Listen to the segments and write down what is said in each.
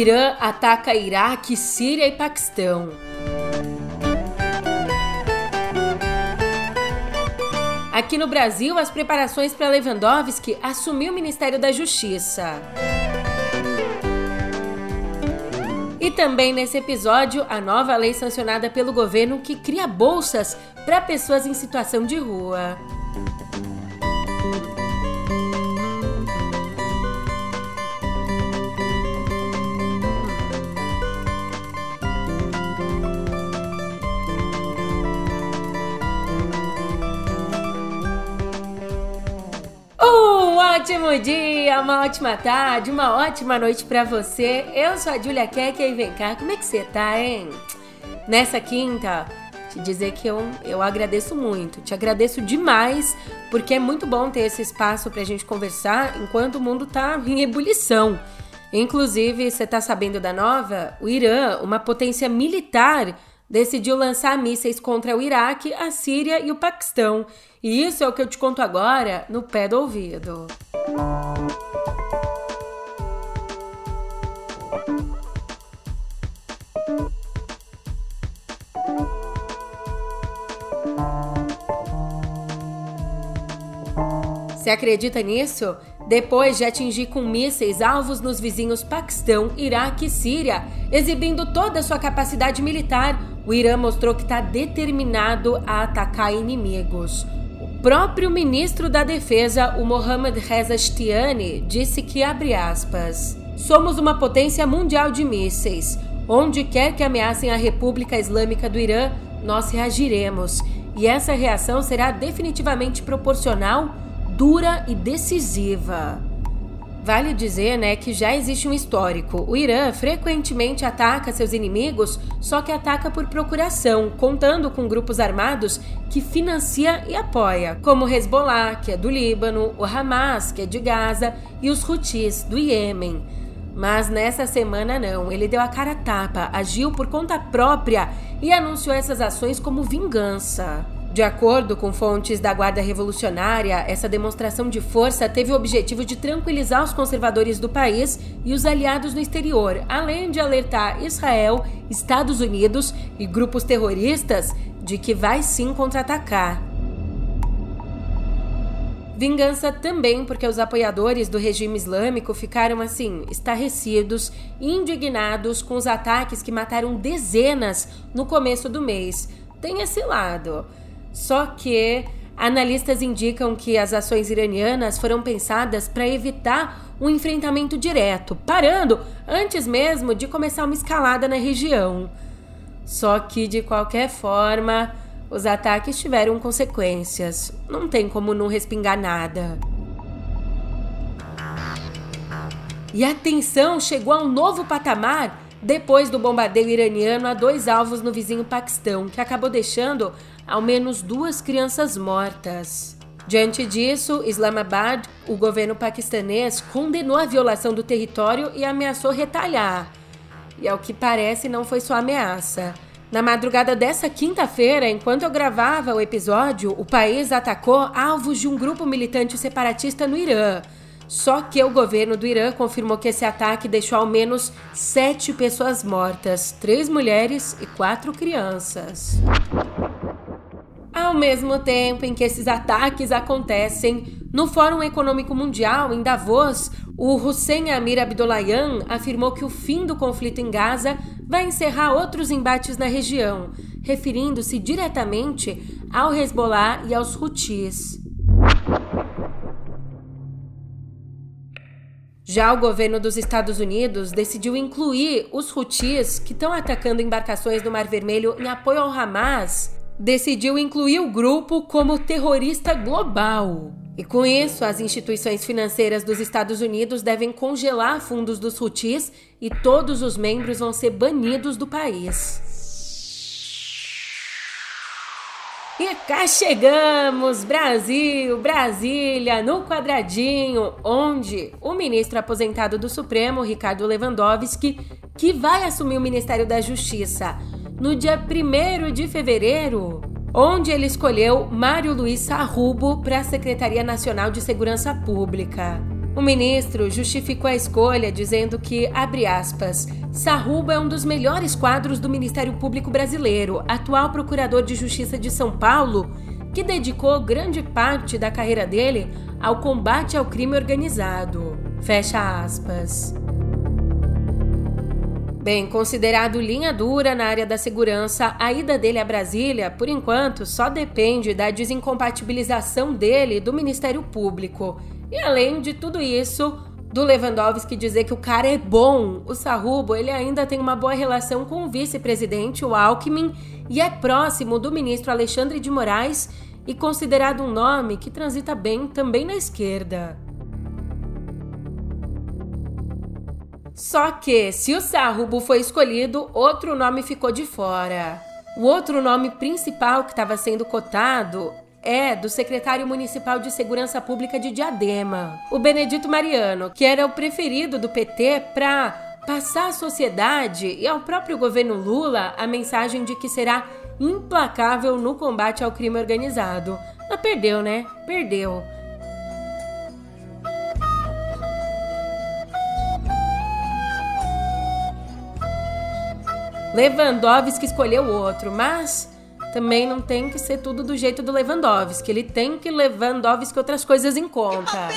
Irã ataca Iraque, Síria e Paquistão. Aqui no Brasil, as preparações para Lewandowski assumir o Ministério da Justiça. E também nesse episódio, a nova lei sancionada pelo governo que cria bolsas para pessoas em situação de rua. Ótimo dia, uma ótima tarde, uma ótima noite para você. Eu sou a Julia Keck e vem cá, como é que você tá, hein? Nessa quinta, te dizer que eu, eu agradeço muito, te agradeço demais, porque é muito bom ter esse espaço pra gente conversar enquanto o mundo tá em ebulição. Inclusive, você tá sabendo da nova? O Irã, uma potência militar, decidiu lançar mísseis contra o Iraque, a Síria e o Paquistão. E isso é o que eu te conto agora no pé do ouvido. Você acredita nisso? Depois de atingir com mísseis alvos nos vizinhos Paquistão, Iraque e Síria, exibindo toda a sua capacidade militar, o Irã mostrou que está determinado a atacar inimigos próprio ministro da Defesa, o Mohammad Reza Shtiani, disse que, abre aspas, somos uma potência mundial de mísseis. Onde quer que ameacem a República Islâmica do Irã, nós reagiremos. E essa reação será definitivamente proporcional, dura e decisiva. Vale dizer, né, que já existe um histórico. O Irã frequentemente ataca seus inimigos, só que ataca por procuração, contando com grupos armados que financia e apoia, como o Hezbollah, que é do Líbano, o Hamas, que é de Gaza, e os Houthis, do Iêmen. Mas nessa semana não, ele deu a cara a tapa, agiu por conta própria e anunciou essas ações como vingança. De acordo com fontes da Guarda Revolucionária, essa demonstração de força teve o objetivo de tranquilizar os conservadores do país e os aliados no exterior, além de alertar Israel, Estados Unidos e grupos terroristas de que vai sim contra-atacar. Vingança também porque os apoiadores do regime islâmico ficaram assim, estarrecidos e indignados com os ataques que mataram dezenas no começo do mês. Tem esse lado. Só que analistas indicam que as ações iranianas foram pensadas para evitar um enfrentamento direto, parando antes mesmo de começar uma escalada na região. Só que, de qualquer forma, os ataques tiveram consequências. Não tem como não respingar nada. E a tensão chegou a um novo patamar depois do bombardeio iraniano a dois alvos no vizinho Paquistão, que acabou deixando ao menos duas crianças mortas. Diante disso, Islamabad, o governo paquistanês, condenou a violação do território e ameaçou retalhar. E ao que parece, não foi só ameaça. Na madrugada dessa quinta-feira, enquanto eu gravava o episódio, o país atacou alvos de um grupo militante separatista no Irã. Só que o governo do Irã confirmou que esse ataque deixou ao menos sete pessoas mortas, três mulheres e quatro crianças. Ao mesmo tempo em que esses ataques acontecem, no Fórum Econômico Mundial em Davos, o Hussein Amir Abdollahian afirmou que o fim do conflito em Gaza vai encerrar outros embates na região, referindo-se diretamente ao Hezbollah e aos Houthis. Já o governo dos Estados Unidos decidiu incluir os Houthis, que estão atacando embarcações do Mar Vermelho em apoio ao Hamas, decidiu incluir o grupo como terrorista global. E com isso, as instituições financeiras dos Estados Unidos devem congelar fundos dos Houthis e todos os membros vão ser banidos do país. E cá chegamos, Brasil, Brasília, no quadradinho, onde o ministro aposentado do Supremo, Ricardo Lewandowski, que vai assumir o Ministério da Justiça no dia 1 de fevereiro, onde ele escolheu Mário Luiz Sarrubo para a Secretaria Nacional de Segurança Pública. O ministro justificou a escolha dizendo que, abre aspas, Sarrubo é um dos melhores quadros do Ministério Público Brasileiro, atual procurador de Justiça de São Paulo, que dedicou grande parte da carreira dele ao combate ao crime organizado. Fecha aspas. Bem, considerado linha dura na área da segurança, a ida dele a Brasília, por enquanto, só depende da desincompatibilização dele do Ministério Público. E além de tudo isso, do Lewandowski dizer que o cara é bom, o Sarrubo ele ainda tem uma boa relação com o vice-presidente, o Alckmin, e é próximo do ministro Alexandre de Moraes e considerado um nome que transita bem também na esquerda. Só que, se o Sarrubo foi escolhido, outro nome ficou de fora. O outro nome principal que estava sendo cotado é do secretário municipal de Segurança Pública de Diadema, o Benedito Mariano, que era o preferido do PT para passar à sociedade e ao próprio governo Lula a mensagem de que será implacável no combate ao crime organizado. Mas perdeu, né? Perdeu. Lewandowski escolheu outro, mas também não tem que ser tudo do jeito do Lewandowski. Ele tem que Lewandowski outras coisas em conta.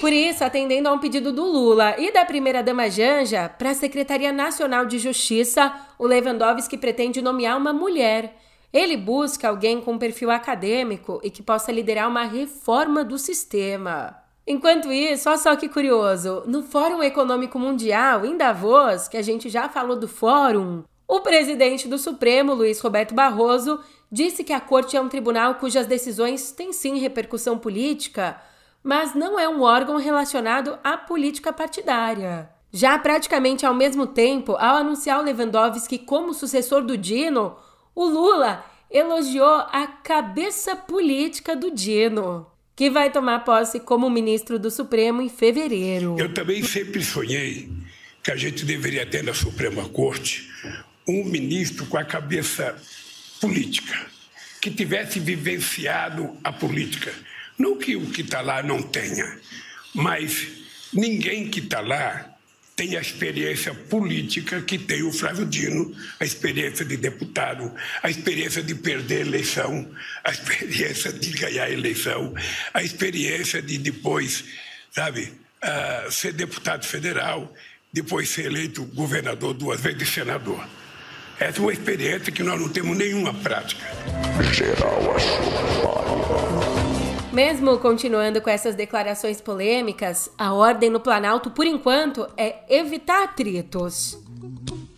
Por isso, atendendo a um pedido do Lula e da primeira-dama Janja para a Secretaria Nacional de Justiça, o Lewandowski pretende nomear uma mulher. Ele busca alguém com perfil acadêmico e que possa liderar uma reforma do sistema. Enquanto isso, olha só que curioso, no Fórum Econômico Mundial, em Davos, que a gente já falou do fórum, o presidente do Supremo, Luiz Roberto Barroso, disse que a corte é um tribunal cujas decisões têm sim repercussão política, mas não é um órgão relacionado à política partidária. Já praticamente ao mesmo tempo, ao anunciar o Lewandowski como sucessor do Dino, o Lula elogiou a cabeça política do Dino que vai tomar posse como ministro do Supremo em fevereiro. Eu também sempre sonhei que a gente deveria ter na Suprema Corte um ministro com a cabeça política, que tivesse vivenciado a política. Não que o que está lá não tenha, mas ninguém que está lá tem a experiência política que tem o Flávio Dino, a experiência de deputado, a experiência de perder a eleição, a experiência de ganhar a eleição, a experiência de depois, sabe, uh, ser deputado federal, depois ser eleito governador duas vezes senador. Essa é uma experiência que nós não temos nenhuma prática. Geral Assuntório. Mesmo continuando com essas declarações polêmicas, a ordem no Planalto, por enquanto, é evitar atritos.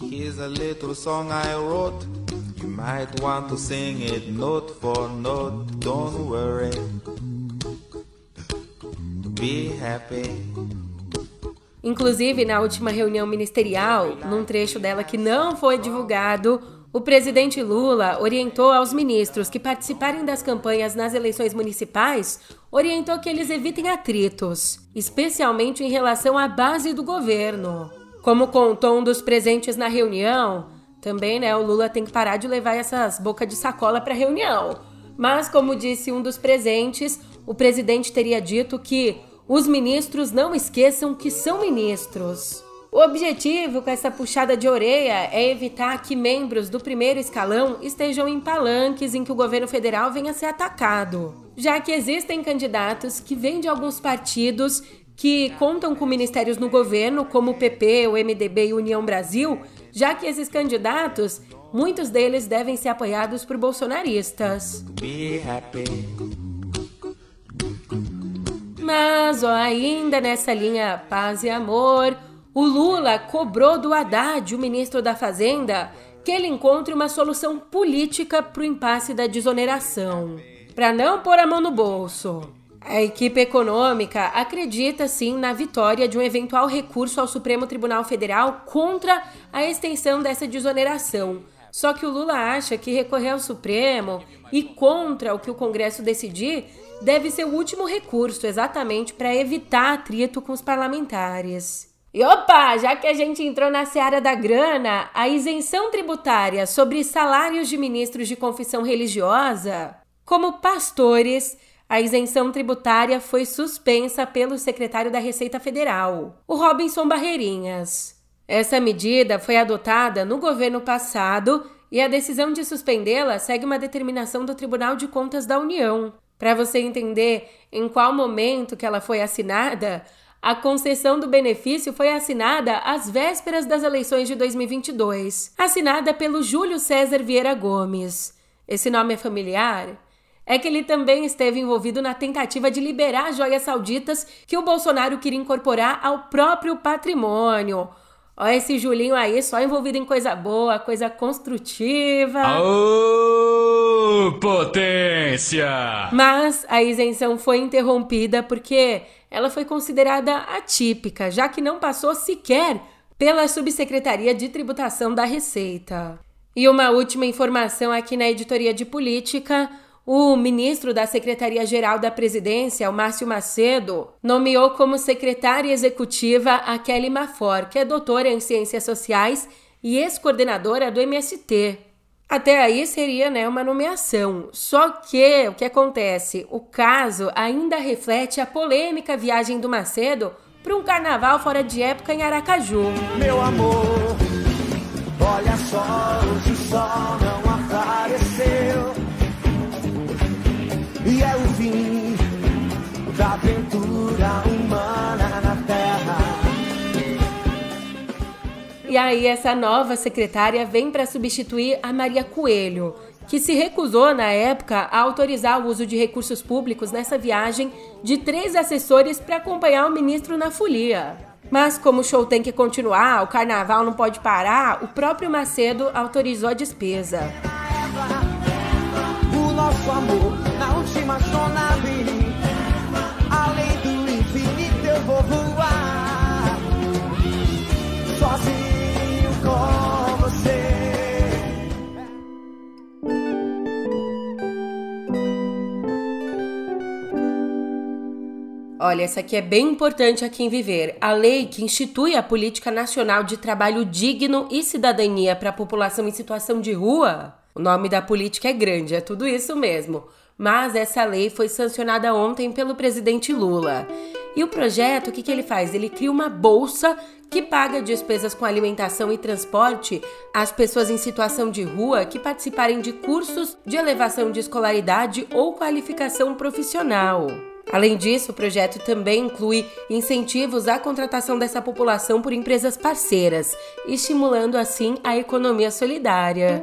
Here's a little song I wrote. You might want to sing it note for note. Don't worry. Be happy. Inclusive, na última reunião ministerial, num trecho dela que não foi divulgado, o presidente Lula orientou aos ministros que participarem das campanhas nas eleições municipais, orientou que eles evitem atritos, especialmente em relação à base do governo. Como contou um dos presentes na reunião, também, né, o Lula tem que parar de levar essas bocas de sacola para reunião. Mas, como disse um dos presentes, o presidente teria dito que os ministros não esqueçam que são ministros. O objetivo com essa puxada de orelha é evitar que membros do primeiro escalão estejam em palanques em que o governo federal venha a ser atacado, já que existem candidatos que vêm de alguns partidos que contam com ministérios no governo, como o PP, o MDB e União Brasil, já que esses candidatos, muitos deles devem ser apoiados por bolsonaristas. Mas, ó, ainda nessa linha paz e amor, o Lula cobrou do Haddad, o ministro da Fazenda, que ele encontre uma solução política para o impasse da desoneração, para não pôr a mão no bolso. A equipe econômica acredita sim na vitória de um eventual recurso ao Supremo Tribunal Federal contra a extensão dessa desoneração. Só que o Lula acha que recorrer ao Supremo e contra o que o Congresso decidir deve ser o último recurso, exatamente para evitar atrito com os parlamentares. E opa, já que a gente entrou na seara da grana, a isenção tributária sobre salários de ministros de confissão religiosa, como pastores, a isenção tributária foi suspensa pelo secretário da Receita Federal, o Robinson Barreirinhas. Essa medida foi adotada no governo passado e a decisão de suspendê-la segue uma determinação do Tribunal de Contas da União. Para você entender em qual momento que ela foi assinada, a concessão do benefício foi assinada às vésperas das eleições de 2022, assinada pelo Júlio César Vieira Gomes. Esse nome é familiar? É que ele também esteve envolvido na tentativa de liberar joias sauditas que o Bolsonaro queria incorporar ao próprio patrimônio. Olha esse Julinho aí, só envolvido em coisa boa, coisa construtiva. Aô, potência! Mas a isenção foi interrompida porque ela foi considerada atípica, já que não passou sequer pela Subsecretaria de Tributação da Receita. E uma última informação aqui na editoria de política. O ministro da Secretaria-Geral da Presidência, o Márcio Macedo, nomeou como secretária executiva a Kelly Mafor, que é doutora em Ciências Sociais e ex-coordenadora do MST. Até aí seria né, uma nomeação. Só que o que acontece? O caso ainda reflete a polêmica viagem do Macedo para um carnaval fora de época em Aracaju. Meu amor, olha só, hoje o sol não apareceu. E é o fim da aventura humana E aí, essa nova secretária vem para substituir a Maria Coelho, que se recusou, na época, a autorizar o uso de recursos públicos nessa viagem de três assessores para acompanhar o ministro na folia. Mas, como o show tem que continuar, o carnaval não pode parar, o próprio Macedo autorizou a despesa. O nosso amor. Olha, essa aqui é bem importante aqui em Viver. A lei que institui a Política Nacional de Trabalho Digno e Cidadania para a População em Situação de Rua. O nome da política é grande, é tudo isso mesmo. Mas essa lei foi sancionada ontem pelo presidente Lula. E o projeto, o que, que ele faz? Ele cria uma bolsa que paga despesas com alimentação e transporte às pessoas em situação de rua que participarem de cursos de elevação de escolaridade ou qualificação profissional. Além disso, o projeto também inclui incentivos à contratação dessa população por empresas parceiras, estimulando assim a economia solidária.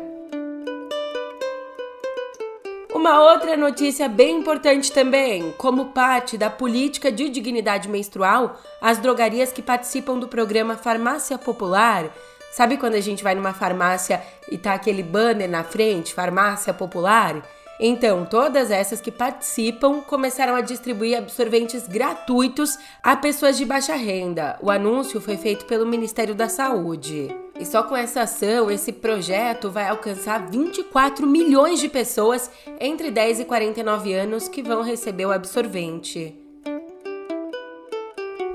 Uma outra notícia bem importante também: como parte da política de dignidade menstrual, as drogarias que participam do programa Farmácia Popular. Sabe quando a gente vai numa farmácia e tá aquele banner na frente, Farmácia Popular? Então, todas essas que participam começaram a distribuir absorventes gratuitos a pessoas de baixa renda. O anúncio foi feito pelo Ministério da Saúde. E só com essa ação, esse projeto vai alcançar 24 milhões de pessoas entre 10 e 49 anos que vão receber o absorvente.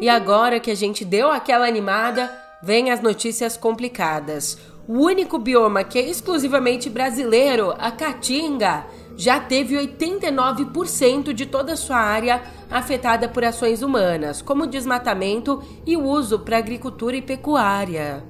E agora que a gente deu aquela animada, vem as notícias complicadas. O único bioma que é exclusivamente brasileiro, a Caatinga, já teve 89% de toda a sua área afetada por ações humanas, como desmatamento e o uso para agricultura e pecuária.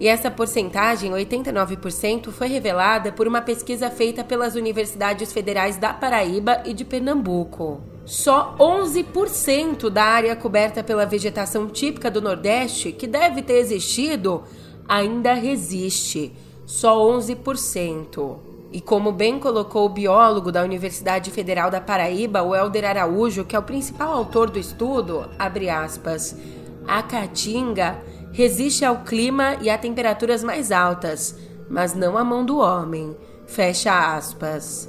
E essa porcentagem, 89%, foi revelada por uma pesquisa feita pelas universidades federais da Paraíba e de Pernambuco. Só 11% da área coberta pela vegetação típica do Nordeste, que deve ter existido, ainda resiste. Só 11%. E como bem colocou o biólogo da Universidade Federal da Paraíba, o Helder Araújo, que é o principal autor do estudo, abre aspas, a caatinga resiste ao clima e a temperaturas mais altas, mas não à mão do homem. Fecha aspas.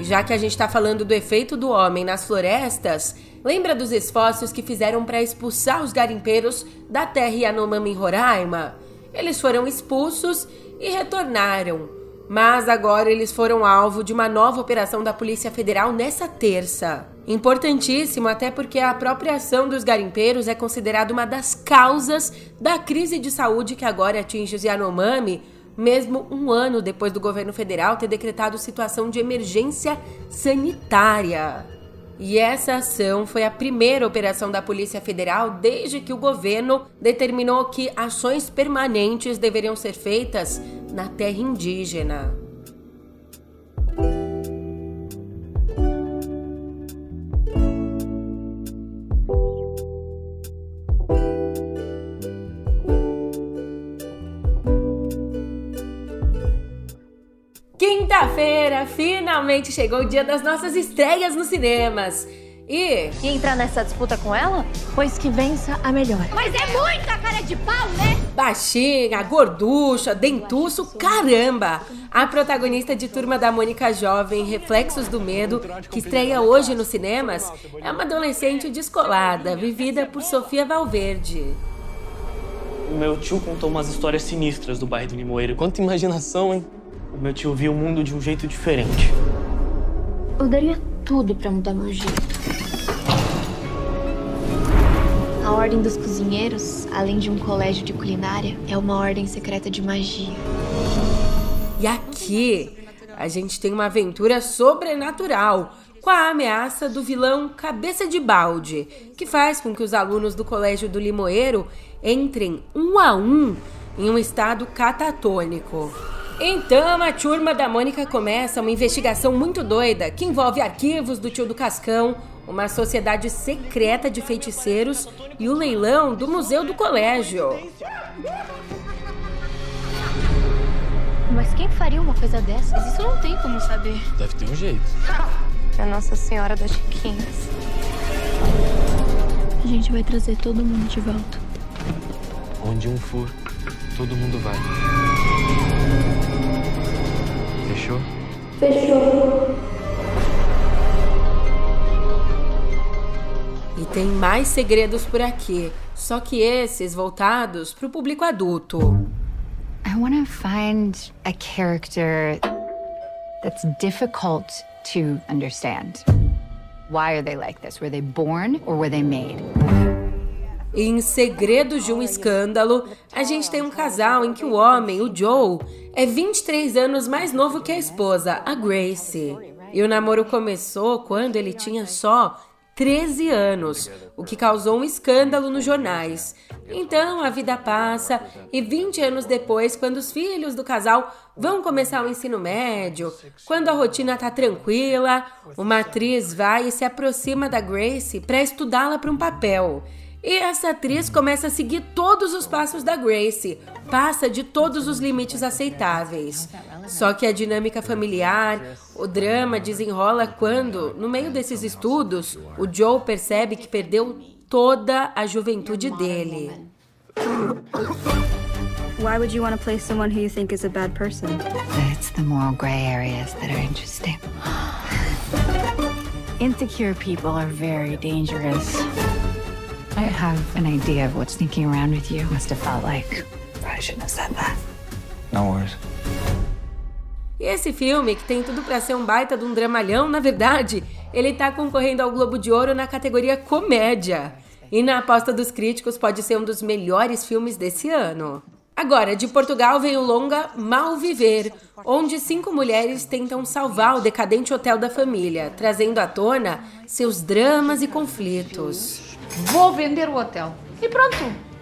Já que a gente está falando do efeito do homem nas florestas, lembra dos esforços que fizeram para expulsar os garimpeiros da terra Yanomami em Roraima? Eles foram expulsos e retornaram. Mas agora eles foram alvo de uma nova operação da Polícia Federal nessa terça. Importantíssimo, até porque a apropriação dos garimpeiros é considerada uma das causas da crise de saúde que agora atinge os Yanomami, mesmo um ano depois do governo federal ter decretado situação de emergência sanitária. E essa ação foi a primeira operação da Polícia Federal desde que o governo determinou que ações permanentes deveriam ser feitas na terra indígena. Finalmente chegou o dia das nossas estreias nos cinemas. E. E entrar nessa disputa com ela? Pois que vença a melhor. Mas é muita cara de pau, né? Baixinha, gorducha, dentuço, caramba! A protagonista de Turma da Mônica Jovem, Reflexos do Medo, que estreia hoje nos cinemas, é uma adolescente descolada, vivida por Sofia Valverde. O meu tio contou umas histórias sinistras do bairro do Limoeiro. Quanta imaginação, hein? O meu tio viu o mundo de um jeito diferente. Eu daria tudo pra mudar meu jeito. A Ordem dos Cozinheiros, além de um colégio de culinária, é uma ordem secreta de magia. E aqui a gente tem uma aventura sobrenatural com a ameaça do vilão Cabeça de Balde, que faz com que os alunos do Colégio do Limoeiro entrem um a um em um estado catatônico. Então a turma da Mônica começa uma investigação muito doida que envolve arquivos do tio do Cascão, uma sociedade secreta de feiticeiros e o leilão do Museu do Colégio. Mas quem faria uma coisa dessas? Isso não tem como saber. Deve ter um jeito. É Nossa Senhora das Chiquinhas. A gente vai trazer todo mundo de volta. Onde um for, todo mundo vai. Fechou? E tem mais segredos por aqui, só que esses voltados para o público adulto. I want to find a character that's difficult to understand. Why are they like this? Were they born or were they made? Em Segredos de um Escândalo, a gente tem um casal em que o homem, o Joe, é 23 anos mais novo que a esposa, a Grace. E o namoro começou quando ele tinha só 13 anos, o que causou um escândalo nos jornais. Então a vida passa e 20 anos depois, quando os filhos do casal vão começar o ensino médio, quando a rotina tá tranquila, uma atriz vai e se aproxima da Grace para estudá-la para um papel. E essa atriz começa a seguir todos os passos da Grace, passa de todos os limites aceitáveis. Só que a dinâmica familiar, o drama desenrola quando, no meio desses estudos, o Joe percebe que perdeu toda a juventude dele. Why would you want to play someone who you think is a bad person? It's the moral gray areas that are interesting. Insecure people are very dangerous. I have an idea of what sneaking around with you must have felt like. I shouldn't have said that. No worries. E esse filme, que tem tudo pra ser um baita de um dramalhão, na verdade, ele tá concorrendo ao Globo de Ouro na categoria comédia. E na aposta dos críticos pode ser um dos melhores filmes desse ano. Agora, de Portugal vem o longa Mal Viver, onde cinco mulheres tentam salvar o decadente hotel da família, trazendo à tona seus dramas e conflitos. Vou vender o hotel. E pronto.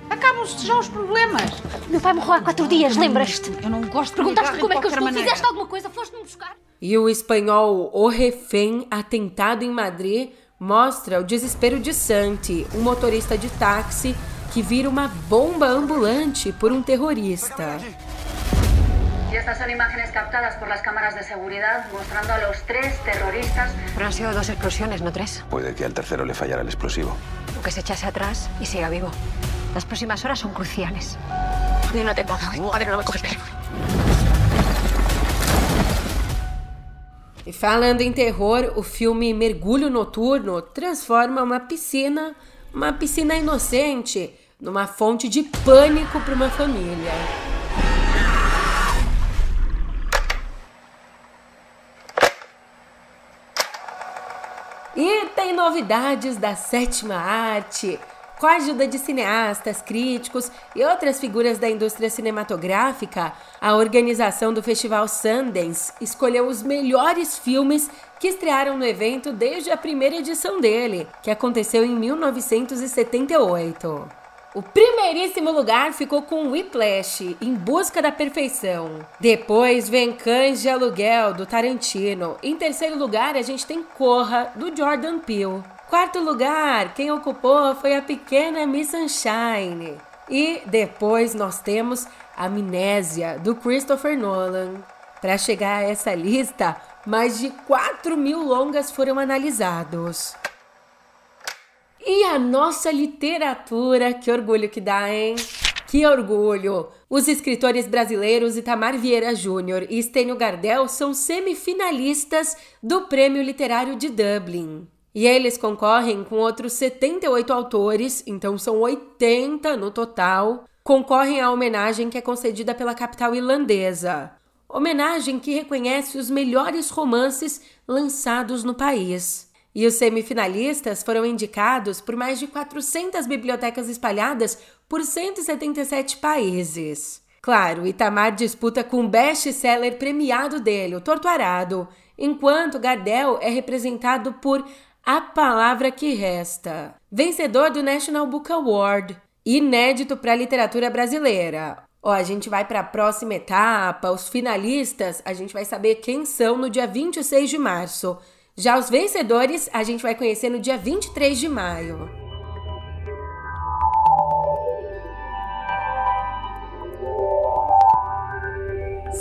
Acabam-se já os problemas. Meu pai morreu há quatro dias, lembras-te? Eu não gosto de Perguntaste ligar como é que eu estou? maneira. Fizeste alguma coisa? Foste-me buscar? E o espanhol O Refém, atentado em Madrid, mostra o desespero de Santi, um motorista de táxi que vira uma bomba ambulante por um terrorista. Y estas son imágenes captadas por las cámaras de seguridad mostrando a los tres terroristas. Pero han sido dos explosiones, no tres. Puede que al tercero le fallara el explosivo. O que se echase atrás y siga vivo. Las próximas horas son cruciales. Yo no te puedo. Madre, no me coges. E falando em terror, o filme Mergulho Noturno transforma uma piscina, uma piscina inocente, numa fonte de pânico para uma família. E tem novidades da sétima arte. Com a ajuda de cineastas, críticos e outras figuras da indústria cinematográfica, a organização do Festival Sundance escolheu os melhores filmes que estrearam no evento desde a primeira edição dele, que aconteceu em 1978. O primeiríssimo lugar ficou com Whiplash, Em Busca da Perfeição. Depois vem Cães de Aluguel, do Tarantino. Em terceiro lugar, a gente tem Corra, do Jordan Peele. Quarto lugar, quem ocupou foi a pequena Miss Sunshine. E depois nós temos Amnésia, do Christopher Nolan. Para chegar a essa lista, mais de 4 mil longas foram analisados. E a nossa literatura, que orgulho que dá, hein? Que orgulho! Os escritores brasileiros Itamar Vieira Júnior e Estênio Gardel são semifinalistas do Prêmio Literário de Dublin. E eles concorrem com outros 78 autores, então são 80 no total, concorrem à homenagem que é concedida pela capital irlandesa. Homenagem que reconhece os melhores romances lançados no país. E os semifinalistas foram indicados por mais de 400 bibliotecas espalhadas por 177 países. Claro, Itamar disputa com o best-seller premiado dele, O Torturado, enquanto Gardel é representado por a Palavra que Resta, vencedor do National Book Award, inédito para a literatura brasileira. Ó, a gente vai para a próxima etapa, os finalistas, a gente vai saber quem são no dia 26 de março. Já os vencedores, a gente vai conhecer no dia 23 de maio.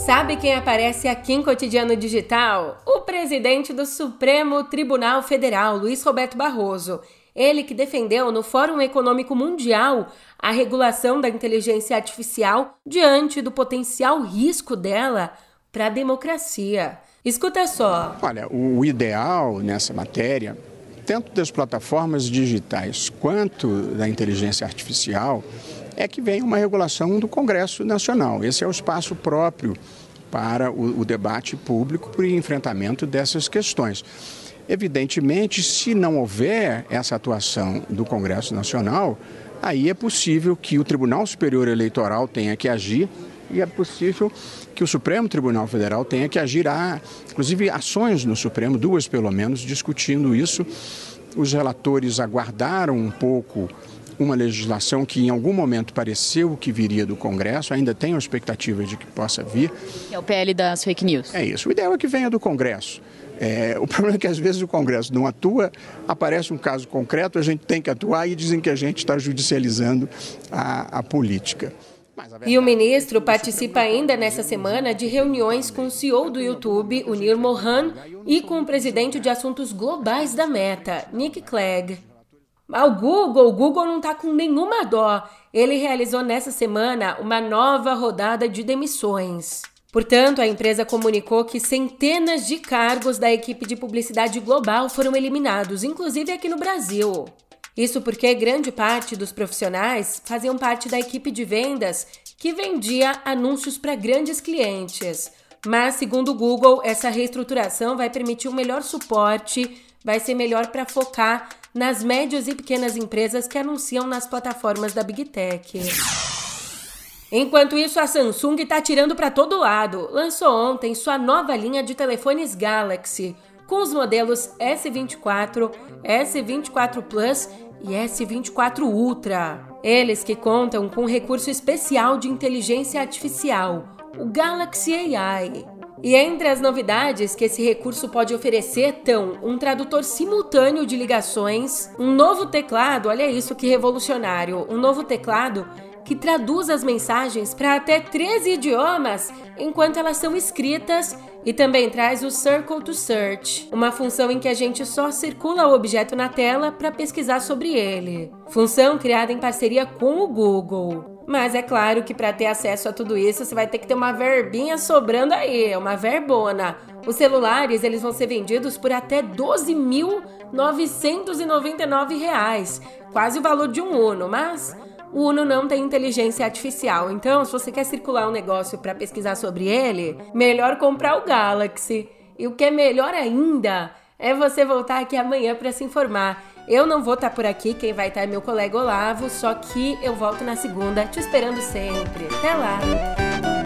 Sabe quem aparece aqui em Cotidiano Digital? O presidente do Supremo Tribunal Federal, Luiz Roberto Barroso. Ele que defendeu no Fórum Econômico Mundial a regulação da inteligência artificial diante do potencial risco dela para a democracia. Escuta só. Olha, o ideal nessa matéria, tanto das plataformas digitais quanto da inteligência artificial, é que venha uma regulação do Congresso Nacional. Esse é o espaço próprio para o, o debate público por enfrentamento dessas questões. Evidentemente, se não houver essa atuação do Congresso Nacional, aí é possível que o Tribunal Superior Eleitoral tenha que agir e é possível que o Supremo Tribunal Federal tenha que agir. Há, inclusive, ações no Supremo, duas pelo menos, discutindo isso. Os relatores aguardaram um pouco uma legislação que em algum momento pareceu que viria do Congresso, ainda tenho a expectativa de que possa vir. É o PL das fake news. É isso. O ideal é que venha do Congresso. É, o problema é que às vezes o Congresso não atua, aparece um caso concreto, a gente tem que atuar e dizem que a gente está judicializando a, a política. E o ministro participa ainda nessa semana de reuniões com o CEO do YouTube, o Nir Mohan, e com o presidente de assuntos globais da Meta, Nick Clegg. Mas o Google, o Google não está com nenhuma dó. Ele realizou nessa semana uma nova rodada de demissões. Portanto, a empresa comunicou que centenas de cargos da equipe de publicidade global foram eliminados, inclusive aqui no Brasil. Isso porque grande parte dos profissionais faziam parte da equipe de vendas que vendia anúncios para grandes clientes. Mas, segundo o Google, essa reestruturação vai permitir um melhor suporte, vai ser melhor para focar nas médias e pequenas empresas que anunciam nas plataformas da Big Tech. Enquanto isso, a Samsung está tirando para todo lado. Lançou ontem sua nova linha de telefones Galaxy, com os modelos S24, S24 Plus e S24 Ultra. Eles que contam com um recurso especial de inteligência artificial, o Galaxy AI. E entre as novidades que esse recurso pode oferecer estão um tradutor simultâneo de ligações, um novo teclado, olha isso que revolucionário, um novo teclado que traduz as mensagens para até 13 idiomas enquanto elas são escritas e também traz o Circle to Search, uma função em que a gente só circula o objeto na tela para pesquisar sobre ele. Função criada em parceria com o Google. Mas é claro que para ter acesso a tudo isso, você vai ter que ter uma verbinha sobrando aí, uma verbona. Os celulares, eles vão ser vendidos por até R$ 12.999, quase o valor de um Uno, mas o Uno não tem inteligência artificial, então se você quer circular um negócio para pesquisar sobre ele, melhor comprar o Galaxy. E o que é melhor ainda é você voltar aqui amanhã para se informar. Eu não vou estar tá por aqui, quem vai estar tá é meu colega Olavo, só que eu volto na segunda, te esperando sempre. Até lá!